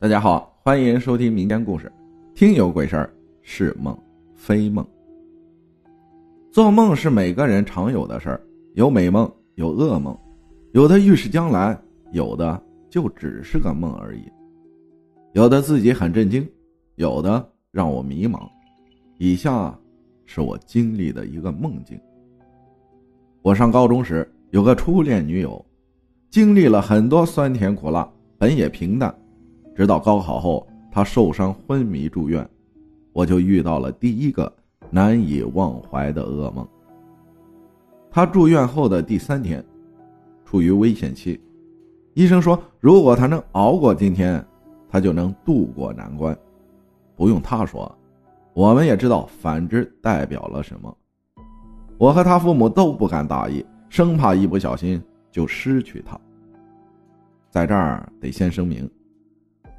大家好，欢迎收听民间故事。听有鬼事儿，是梦非梦。做梦是每个人常有的事儿，有美梦，有噩梦，有的预示将来，有的就只是个梦而已。有的自己很震惊，有的让我迷茫。以下是我经历的一个梦境。我上高中时有个初恋女友，经历了很多酸甜苦辣，本也平淡。直到高考后，他受伤昏迷住院，我就遇到了第一个难以忘怀的噩梦。他住院后的第三天，处于危险期，医生说如果他能熬过今天，他就能渡过难关。不用他说，我们也知道反之代表了什么。我和他父母都不敢大意，生怕一不小心就失去他。在这儿得先声明。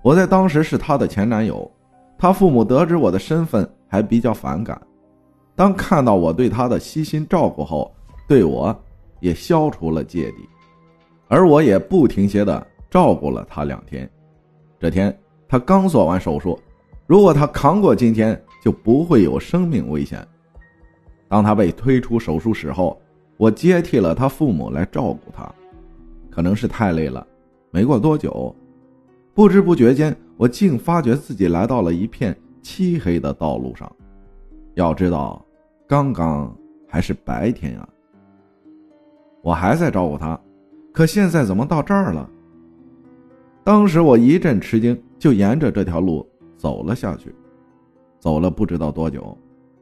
我在当时是她的前男友，她父母得知我的身份还比较反感。当看到我对她的悉心照顾后，对我也消除了芥蒂，而我也不停歇的照顾了她两天。这天他刚做完手术，如果他扛过今天，就不会有生命危险。当他被推出手术室后，我接替了他父母来照顾他，可能是太累了，没过多久。不知不觉间，我竟发觉自己来到了一片漆黑的道路上。要知道，刚刚还是白天啊！我还在照顾他，可现在怎么到这儿了？当时我一阵吃惊，就沿着这条路走了下去。走了不知道多久，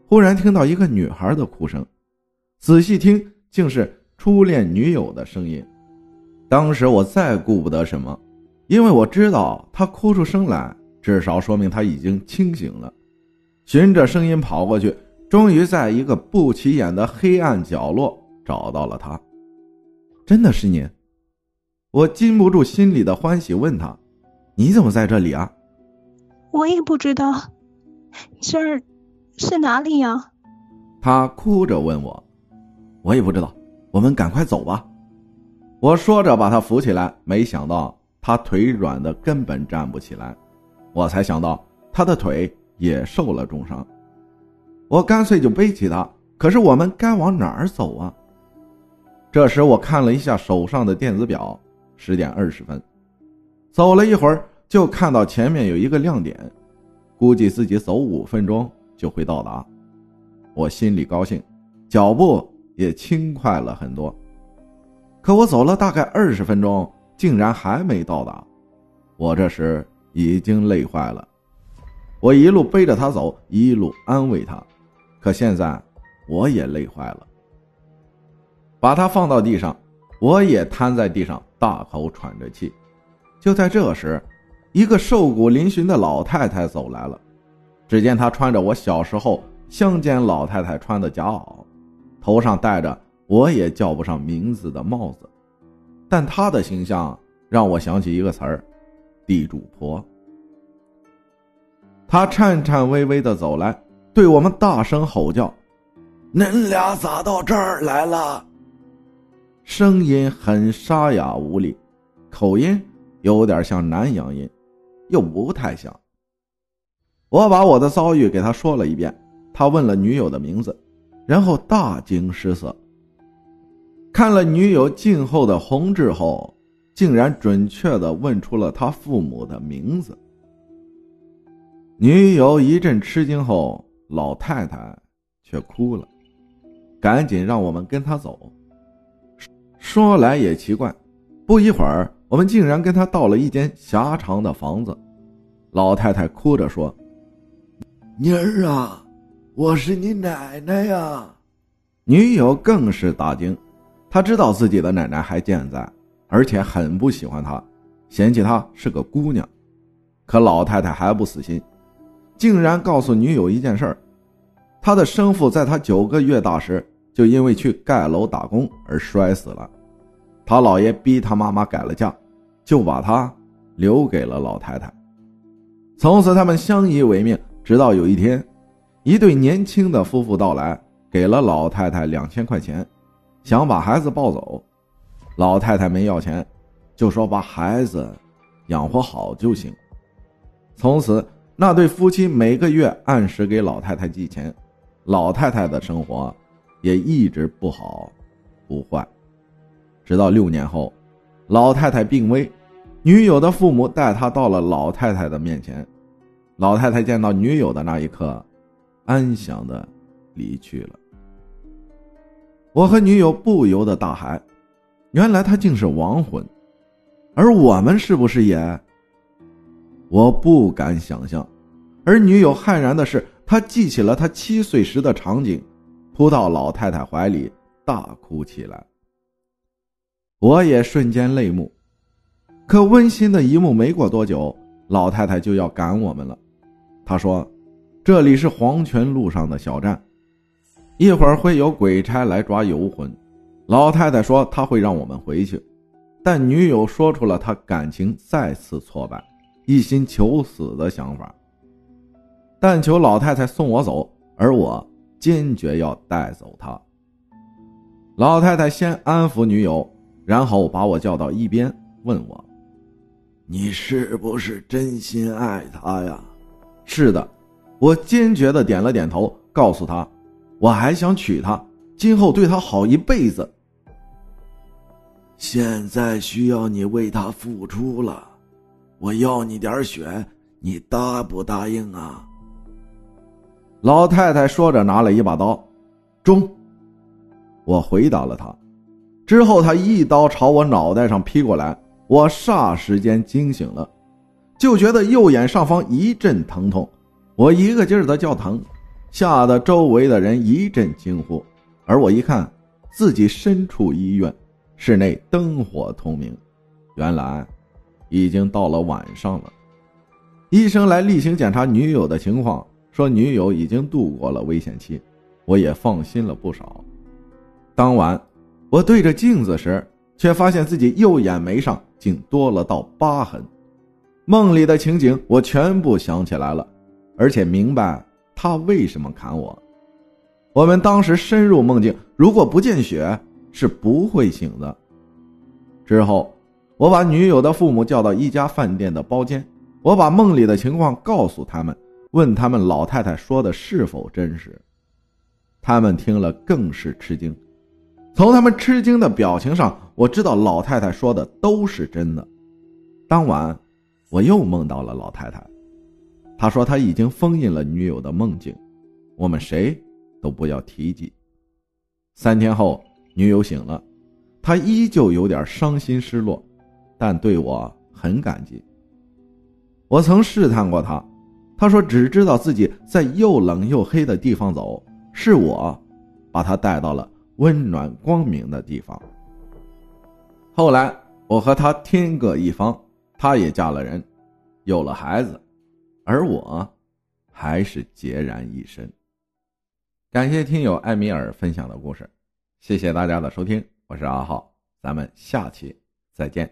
忽然听到一个女孩的哭声，仔细听，竟是初恋女友的声音。当时我再顾不得什么。因为我知道他哭出声来，至少说明他已经清醒了。循着声音跑过去，终于在一个不起眼的黑暗角落找到了他。真的是你？我禁不住心里的欢喜，问他：“你怎么在这里啊？”我也不知道，这儿是哪里呀？他哭着问我：“我也不知道，我们赶快走吧。”我说着把他扶起来，没想到。他腿软的根本站不起来，我才想到他的腿也受了重伤，我干脆就背起他。可是我们该往哪儿走啊？这时我看了一下手上的电子表，十点二十分。走了一会儿，就看到前面有一个亮点，估计自己走五分钟就会到达。我心里高兴，脚步也轻快了很多。可我走了大概二十分钟。竟然还没到达，我这时已经累坏了。我一路背着他走，一路安慰他，可现在我也累坏了。把他放到地上，我也瘫在地上，大口喘着气。就在这时，一个瘦骨嶙峋的老太太走来了。只见她穿着我小时候乡间老太太穿的夹袄，头上戴着我也叫不上名字的帽子。但他的形象让我想起一个词儿，地主婆。他颤颤巍巍的走来，对我们大声吼叫：“恁俩咋到这儿来了？”声音很沙哑无力，口音有点像南阳音，又不太像。我把我的遭遇给他说了一遍，他问了女友的名字，然后大惊失色。看了女友静后的红痣后，竟然准确的问出了他父母的名字。女友一阵吃惊后，老太太却哭了，赶紧让我们跟他走。说来也奇怪，不一会儿，我们竟然跟他到了一间狭长的房子。老太太哭着说：“妮儿啊，我是你奶奶呀！”女友更是大惊。他知道自己的奶奶还健在，而且很不喜欢他，嫌弃她是个姑娘。可老太太还不死心，竟然告诉女友一件事儿：他的生父在他九个月大时就因为去盖楼打工而摔死了。他姥爷逼他妈妈改了嫁，就把他留给了老太太。从此他们相依为命，直到有一天，一对年轻的夫妇到来，给了老太太两千块钱。想把孩子抱走，老太太没要钱，就说把孩子养活好就行。从此，那对夫妻每个月按时给老太太寄钱，老太太的生活也一直不好不坏。直到六年后，老太太病危，女友的父母带她到了老太太的面前。老太太见到女友的那一刻，安详的离去了。我和女友不由得大喊：“原来他竟是亡魂，而我们是不是也？”我不敢想象。而女友骇然的是，她记起了她七岁时的场景，扑到老太太怀里大哭起来。我也瞬间泪目。可温馨的一幕没过多久，老太太就要赶我们了。她说：“这里是黄泉路上的小站，一会儿会有鬼差来抓游魂。”老太太说：“她会让我们回去。”但女友说出了她感情再次挫败、一心求死的想法，但求老太太送我走，而我坚决要带走她。老太太先安抚女友，然后把我叫到一边，问我：“你是不是真心爱她呀？”是的，我坚决的点了点头，告诉她，我还想娶她，今后对她好一辈子。现在需要你为她付出了，我要你点血，你答不答应啊？老太太说着，拿了一把刀，中。我回答了她，之后她一刀朝我脑袋上劈过来，我霎时间惊醒了。就觉得右眼上方一阵疼痛，我一个劲儿的叫疼，吓得周围的人一阵惊呼。而我一看，自己身处医院，室内灯火通明，原来已经到了晚上了。医生来例行检查女友的情况，说女友已经度过了危险期，我也放心了不少。当晚，我对着镜子时，却发现自己右眼眉上竟多了道疤痕。梦里的情景我全部想起来了，而且明白他为什么砍我。我们当时深入梦境，如果不见血是不会醒的。之后，我把女友的父母叫到一家饭店的包间，我把梦里的情况告诉他们，问他们老太太说的是否真实。他们听了更是吃惊，从他们吃惊的表情上，我知道老太太说的都是真的。当晚。我又梦到了老太太，他说他已经封印了女友的梦境，我们谁都不要提及。三天后，女友醒了，她依旧有点伤心失落，但对我很感激。我曾试探过她，她说只知道自己在又冷又黑的地方走，是我把她带到了温暖光明的地方。后来，我和她天各一方。她也嫁了人，有了孩子，而我，还是孑然一身。感谢听友艾米尔分享的故事，谢谢大家的收听，我是阿浩，咱们下期再见。